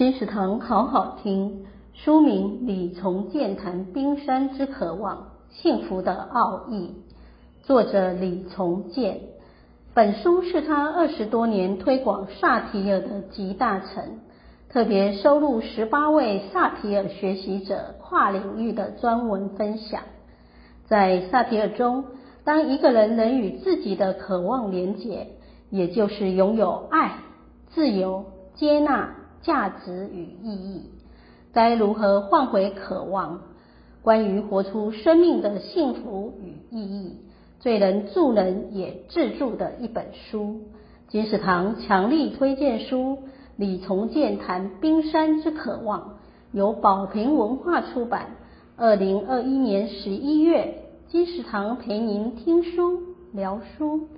金石堂好好听，书名《李从建谈冰山之渴望：幸福的奥义》，作者李从建。本书是他二十多年推广萨提尔的集大成，特别收录十八位萨提尔学习者跨领域的专文分享。在萨提尔中，当一个人能与自己的渴望连结，也就是拥有爱、自由、接纳。价值与意义，该如何换回渴望？关于活出生命的幸福与意义，最能助人也自助的一本书。金石堂强力推荐书《李从建谈冰山之渴望》，由宝瓶文化出版。二零二一年十一月，金石堂陪您听书聊书。